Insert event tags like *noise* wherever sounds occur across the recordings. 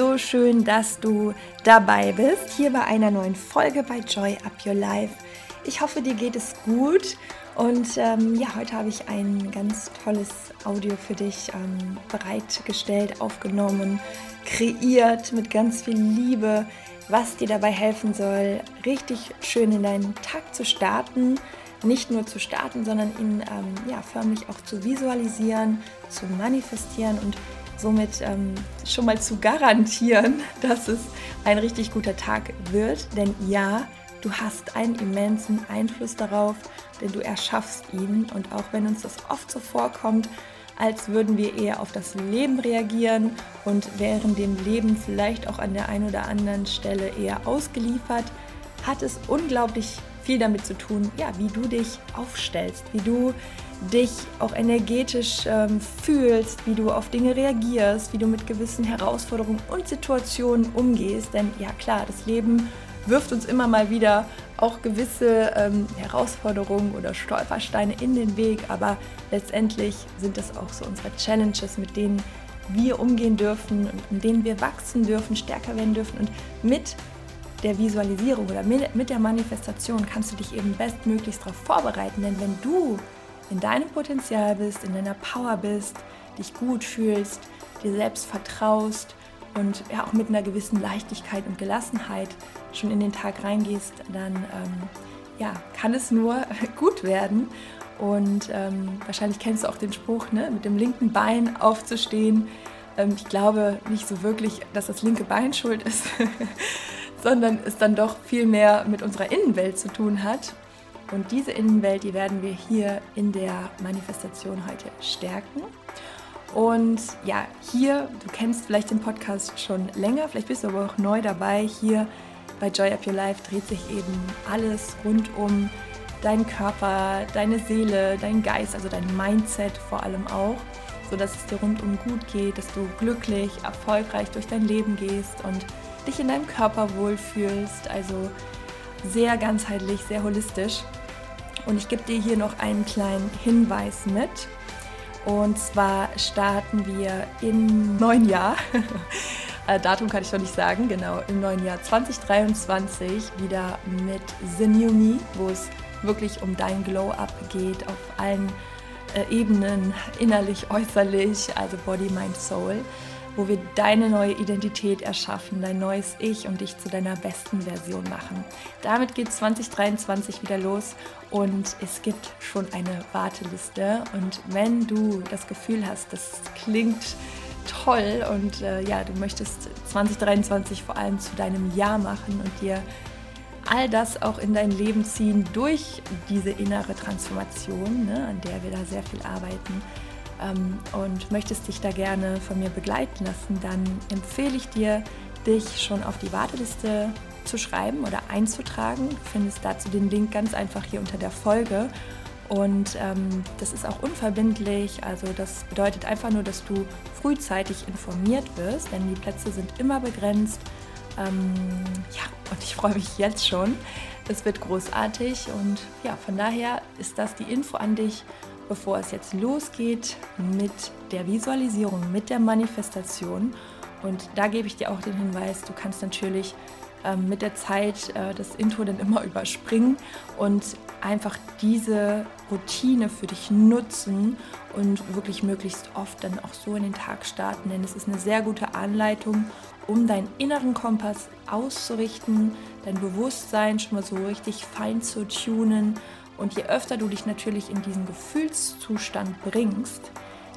so schön, dass du dabei bist, hier bei einer neuen Folge bei Joy Up Your Life. Ich hoffe, dir geht es gut und ähm, ja, heute habe ich ein ganz tolles Audio für dich ähm, bereitgestellt, aufgenommen, kreiert mit ganz viel Liebe, was dir dabei helfen soll, richtig schön in deinen Tag zu starten. Nicht nur zu starten, sondern ihn ähm, ja, förmlich auch zu visualisieren, zu manifestieren und somit ähm, schon mal zu garantieren, *laughs* dass es ein richtig guter Tag wird. Denn ja, du hast einen immensen Einfluss darauf, denn du erschaffst ihn. Und auch wenn uns das oft so vorkommt, als würden wir eher auf das Leben reagieren und wären dem Leben vielleicht auch an der einen oder anderen Stelle eher ausgeliefert, hat es unglaublich viel damit zu tun, ja, wie du dich aufstellst, wie du dich auch energetisch ähm, fühlst, wie du auf Dinge reagierst, wie du mit gewissen Herausforderungen und Situationen umgehst. Denn ja klar, das Leben wirft uns immer mal wieder auch gewisse ähm, Herausforderungen oder Stolpersteine in den Weg, aber letztendlich sind das auch so unsere Challenges, mit denen wir umgehen dürfen und in denen wir wachsen dürfen, stärker werden dürfen. Und mit der Visualisierung oder mit der Manifestation kannst du dich eben bestmöglichst darauf vorbereiten, denn wenn du in deinem Potenzial bist, in deiner Power bist, dich gut fühlst, dir selbst vertraust und ja auch mit einer gewissen Leichtigkeit und Gelassenheit schon in den Tag reingehst, dann ähm, ja, kann es nur *laughs* gut werden. Und ähm, wahrscheinlich kennst du auch den Spruch, ne, mit dem linken Bein aufzustehen. Ähm, ich glaube nicht so wirklich, dass das linke Bein schuld ist, *laughs* sondern es dann doch viel mehr mit unserer Innenwelt zu tun hat. Und diese Innenwelt, die werden wir hier in der Manifestation heute stärken. Und ja, hier, du kennst vielleicht den Podcast schon länger, vielleicht bist du aber auch neu dabei. Hier bei Joy Up Your Life dreht sich eben alles rund um deinen Körper, deine Seele, dein Geist, also dein Mindset vor allem auch, sodass es dir rundum gut geht, dass du glücklich, erfolgreich durch dein Leben gehst und dich in deinem Körper wohlfühlst. Also sehr ganzheitlich, sehr holistisch. Und ich gebe dir hier noch einen kleinen Hinweis mit. Und zwar starten wir im neuen Jahr. *laughs* Äh, Datum kann ich noch nicht sagen, genau, im neuen Jahr 2023 wieder mit The New Me, wo es wirklich um dein Glow-Up geht auf allen äh, Ebenen, innerlich, äußerlich, also Body, Mind, Soul wo wir deine neue Identität erschaffen, dein neues Ich und dich zu deiner besten Version machen. Damit geht 2023 wieder los und es gibt schon eine Warteliste. Und wenn du das Gefühl hast, das klingt toll und äh, ja, du möchtest 2023 vor allem zu deinem Jahr machen und dir all das auch in dein Leben ziehen durch diese innere Transformation, ne, an der wir da sehr viel arbeiten, ähm, und möchtest dich da gerne von mir begleiten lassen, dann empfehle ich dir, dich schon auf die Warteliste zu schreiben oder einzutragen. Du findest dazu den Link ganz einfach hier unter der Folge. Und ähm, das ist auch unverbindlich. Also das bedeutet einfach nur, dass du frühzeitig informiert wirst, denn die Plätze sind immer begrenzt. Ähm, ja, und ich freue mich jetzt schon. Es wird großartig und ja, von daher ist das die Info an dich bevor es jetzt losgeht mit der Visualisierung, mit der Manifestation. Und da gebe ich dir auch den Hinweis, du kannst natürlich ähm, mit der Zeit äh, das Intro dann immer *laughs* überspringen und einfach diese Routine für dich nutzen und wirklich möglichst oft dann auch so in den Tag starten. Denn es ist eine sehr gute Anleitung, um deinen inneren Kompass auszurichten, dein Bewusstsein schon mal so richtig fein zu tunen und je öfter du dich natürlich in diesen Gefühlszustand bringst,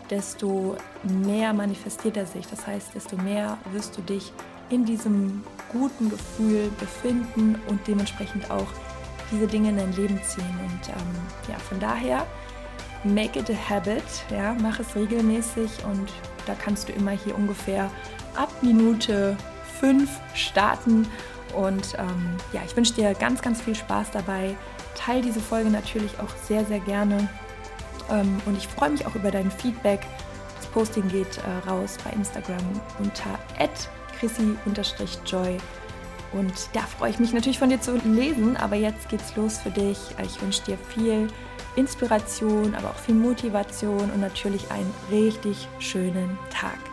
desto mehr manifestiert er sich. Das heißt, desto mehr wirst du dich in diesem guten Gefühl befinden und dementsprechend auch diese Dinge in dein Leben ziehen. Und ähm, ja, von daher, make it a habit, ja, mach es regelmäßig und da kannst du immer hier ungefähr ab Minute 5 starten. Und ähm, ja, ich wünsche dir ganz, ganz viel Spaß dabei teile diese Folge natürlich auch sehr, sehr gerne. Ähm, und ich freue mich auch über dein Feedback. Das Posting geht äh, raus bei Instagram unter chrissy-joy. Und da freue ich mich natürlich von dir zu lesen. Aber jetzt geht's los für dich. Ich wünsche dir viel Inspiration, aber auch viel Motivation und natürlich einen richtig schönen Tag.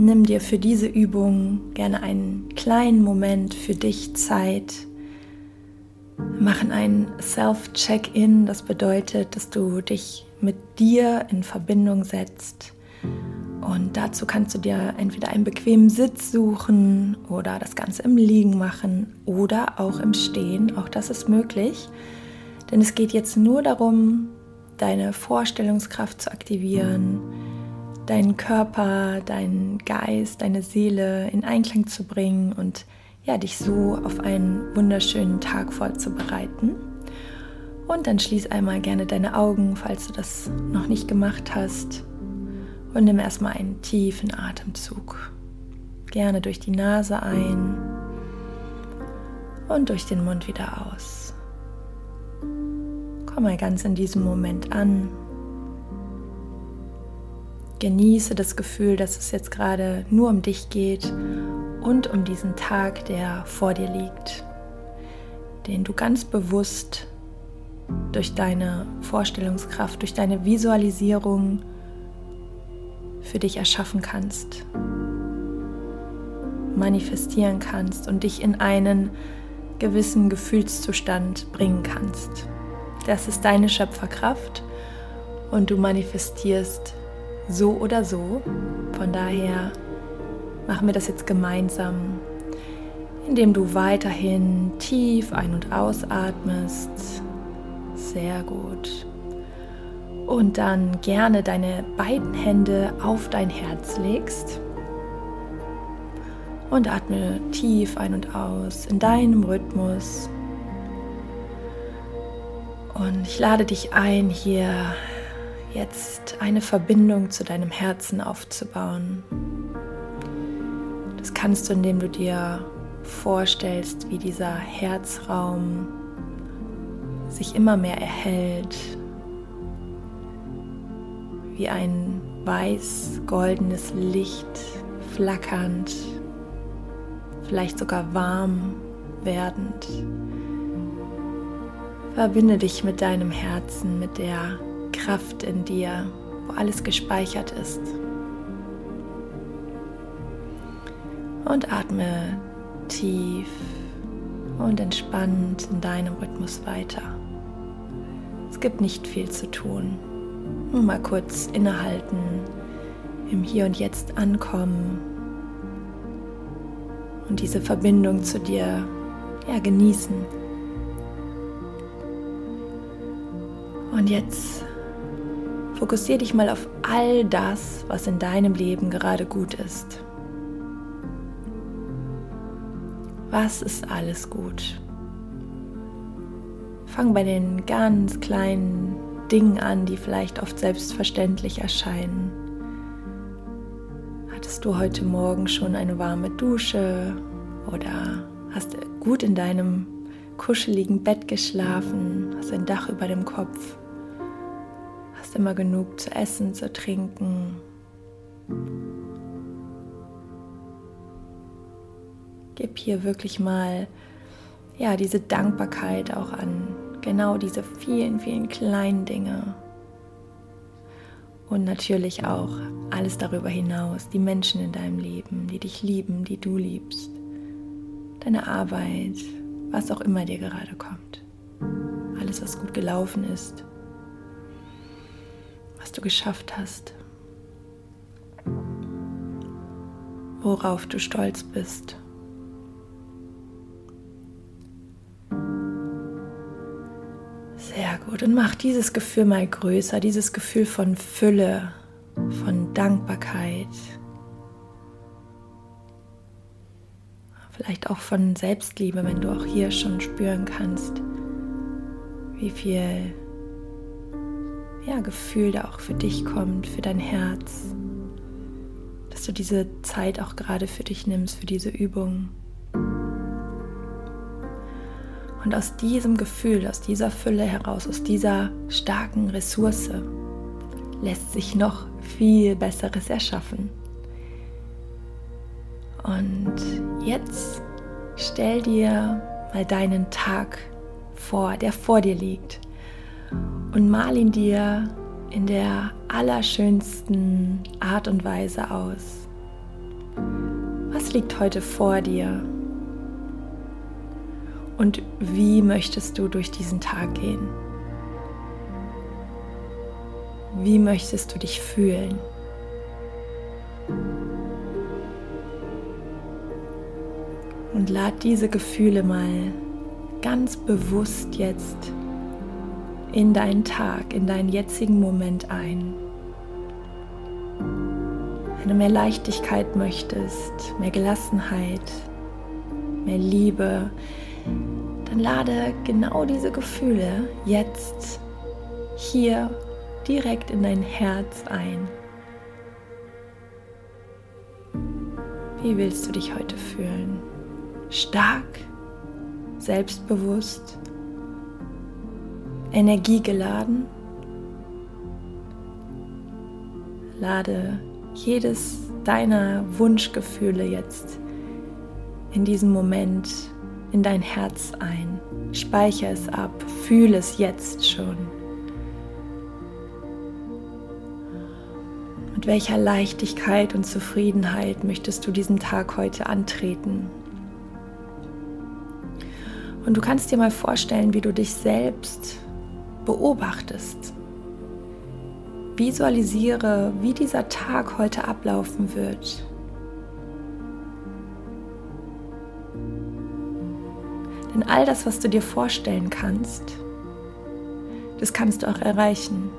Nimm dir für diese Übung gerne einen kleinen Moment für dich Zeit. Wir machen ein Self-Check-In, das bedeutet, dass du dich mit dir in Verbindung setzt. Und dazu kannst du dir entweder einen bequemen Sitz suchen oder das Ganze im Liegen machen oder auch im Stehen. Auch das ist möglich. Denn es geht jetzt nur darum, deine Vorstellungskraft zu aktivieren, deinen Körper, deinen Geist, deine Seele in Einklang zu bringen und ja, dich so auf einen wunderschönen Tag vorzubereiten. Und dann schließ einmal gerne deine Augen, falls du das noch nicht gemacht hast. Und nimm erstmal einen tiefen Atemzug. Gerne durch die Nase ein und durch den Mund wieder aus. Komm mal ganz in diesem Moment an. Genieße das Gefühl, dass es jetzt gerade nur um dich geht und um diesen Tag, der vor dir liegt, den du ganz bewusst durch deine Vorstellungskraft, durch deine Visualisierung für dich erschaffen kannst, manifestieren kannst und dich in einen gewissen Gefühlszustand bringen kannst. Das ist deine Schöpferkraft und du manifestierst so oder so. Von daher machen wir das jetzt gemeinsam, indem du weiterhin tief ein- und ausatmest. Sehr gut. Und dann gerne deine beiden Hände auf dein Herz legst. Und atme tief ein und aus in deinem Rhythmus. Und ich lade dich ein, hier jetzt eine Verbindung zu deinem Herzen aufzubauen. Das kannst du, indem du dir vorstellst, wie dieser Herzraum sich immer mehr erhält, wie ein weiß-goldenes Licht flackernd, vielleicht sogar warm werdend. Verbinde dich mit deinem Herzen, mit der Kraft in dir, wo alles gespeichert ist. Und atme tief und entspannt in deinem Rhythmus weiter. Es gibt nicht viel zu tun. Nur mal kurz innehalten, im Hier und Jetzt ankommen und diese Verbindung zu dir ja, genießen. Und jetzt Fokussiere dich mal auf all das, was in deinem Leben gerade gut ist. Was ist alles gut? Fang bei den ganz kleinen Dingen an, die vielleicht oft selbstverständlich erscheinen. Hattest du heute Morgen schon eine warme Dusche oder hast gut in deinem kuscheligen Bett geschlafen, hast ein Dach über dem Kopf? Hast immer genug zu essen, zu trinken. Gib hier wirklich mal ja, diese Dankbarkeit auch an genau diese vielen, vielen kleinen Dinge. Und natürlich auch alles darüber hinaus, die Menschen in deinem Leben, die dich lieben, die du liebst, deine Arbeit, was auch immer dir gerade kommt. Alles, was gut gelaufen ist was du geschafft hast, worauf du stolz bist. Sehr gut. Und mach dieses Gefühl mal größer, dieses Gefühl von Fülle, von Dankbarkeit. Vielleicht auch von Selbstliebe, wenn du auch hier schon spüren kannst, wie viel ja, Gefühl da auch für dich kommt, für dein Herz. Dass du diese Zeit auch gerade für dich nimmst, für diese Übung. Und aus diesem Gefühl, aus dieser Fülle heraus, aus dieser starken Ressource lässt sich noch viel Besseres erschaffen. Und jetzt stell dir mal deinen Tag vor, der vor dir liegt und mal ihn dir in der allerschönsten Art und Weise aus. Was liegt heute vor dir? Und wie möchtest du durch diesen Tag gehen? Wie möchtest du dich fühlen? Und lad diese Gefühle mal ganz bewusst jetzt in deinen Tag, in deinen jetzigen Moment ein. Wenn du mehr Leichtigkeit möchtest, mehr Gelassenheit, mehr Liebe, dann lade genau diese Gefühle jetzt hier direkt in dein Herz ein. Wie willst du dich heute fühlen? Stark, selbstbewusst, energiegeladen? Lade jedes deiner Wunschgefühle jetzt in diesem Moment in dein Herz ein. Speichere es ab, fühle es jetzt schon. Mit welcher Leichtigkeit und Zufriedenheit möchtest du diesen Tag heute antreten? Und du kannst dir mal vorstellen, wie du dich selbst beobachtest. Visualisiere, wie dieser Tag heute ablaufen wird. Denn all das, was du dir vorstellen kannst, das kannst du auch erreichen.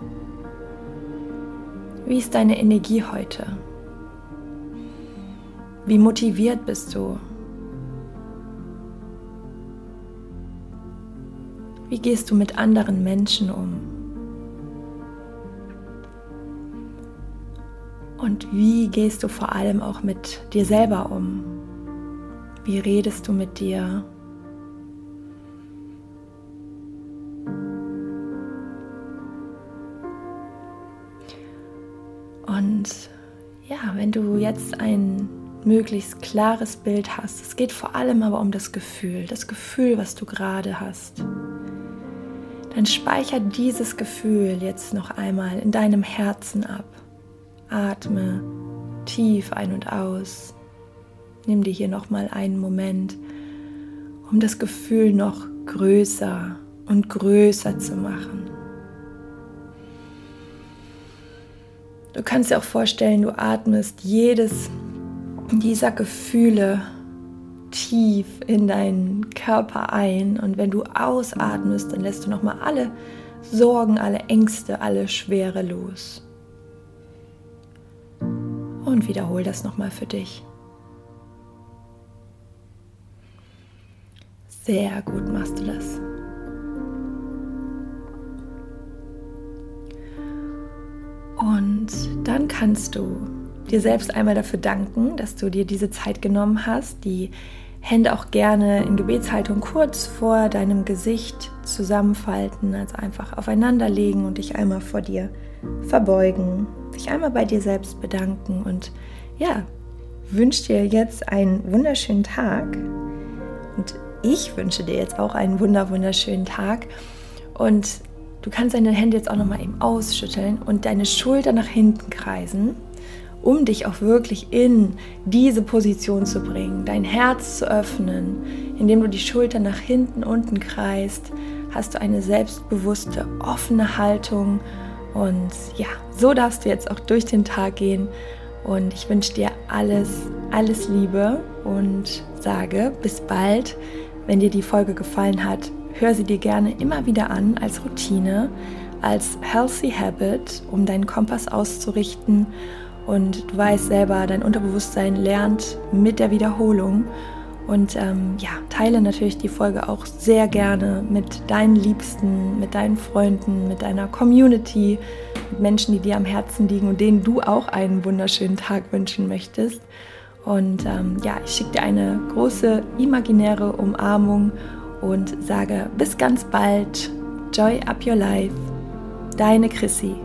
Wie ist deine Energie heute? Wie motiviert bist du? Wie gehst du mit anderen Menschen um? Und wie gehst du vor allem auch mit dir selber um? Wie redest du mit dir? Und ja, wenn du jetzt ein möglichst klares Bild hast, es geht vor allem aber um das Gefühl, das Gefühl, was du gerade hast, dann speicher dieses Gefühl jetzt noch einmal in deinem Herzen ab. Atme tief ein und aus. Nimm dir hier noch mal einen Moment, um das Gefühl noch größer und größer zu machen. Du kannst dir auch vorstellen, du atmest jedes dieser Gefühle tief in deinen Körper ein und wenn du ausatmest, dann lässt du noch mal alle Sorgen, alle Ängste, alle Schwere los. Und wiederhol das noch mal für dich. Sehr gut machst du das. Und dann kannst du dir selbst einmal dafür danken, dass du dir diese Zeit genommen hast, die Hände auch gerne in Gebetshaltung kurz vor deinem Gesicht zusammenfalten, also einfach aufeinander legen und dich einmal vor dir verbeugen, dich einmal bei dir selbst bedanken und ja, wünsche dir jetzt einen wunderschönen Tag. Und ich wünsche dir jetzt auch einen wunder wunderschönen Tag. Und Du kannst deine Hände jetzt auch nochmal eben ausschütteln und deine Schulter nach hinten kreisen, um dich auch wirklich in diese Position zu bringen, dein Herz zu öffnen. Indem du die Schulter nach hinten unten kreist, hast du eine selbstbewusste, offene Haltung. Und ja, so darfst du jetzt auch durch den Tag gehen. Und ich wünsche dir alles, alles Liebe und sage bis bald. Wenn dir die Folge gefallen hat, hör sie dir gerne immer wieder an als Routine, als Healthy Habit, um deinen Kompass auszurichten. Und du weißt selber, dein Unterbewusstsein lernt mit der Wiederholung. Und ähm, ja, teile natürlich die Folge auch sehr gerne mit deinen Liebsten, mit deinen Freunden, mit deiner Community, mit Menschen, die dir am Herzen liegen und denen du auch einen wunderschönen Tag wünschen möchtest. Und ähm, ja, ich schicke dir eine große imaginäre Umarmung und sage bis ganz bald. Joy up your life. Deine Chrissy.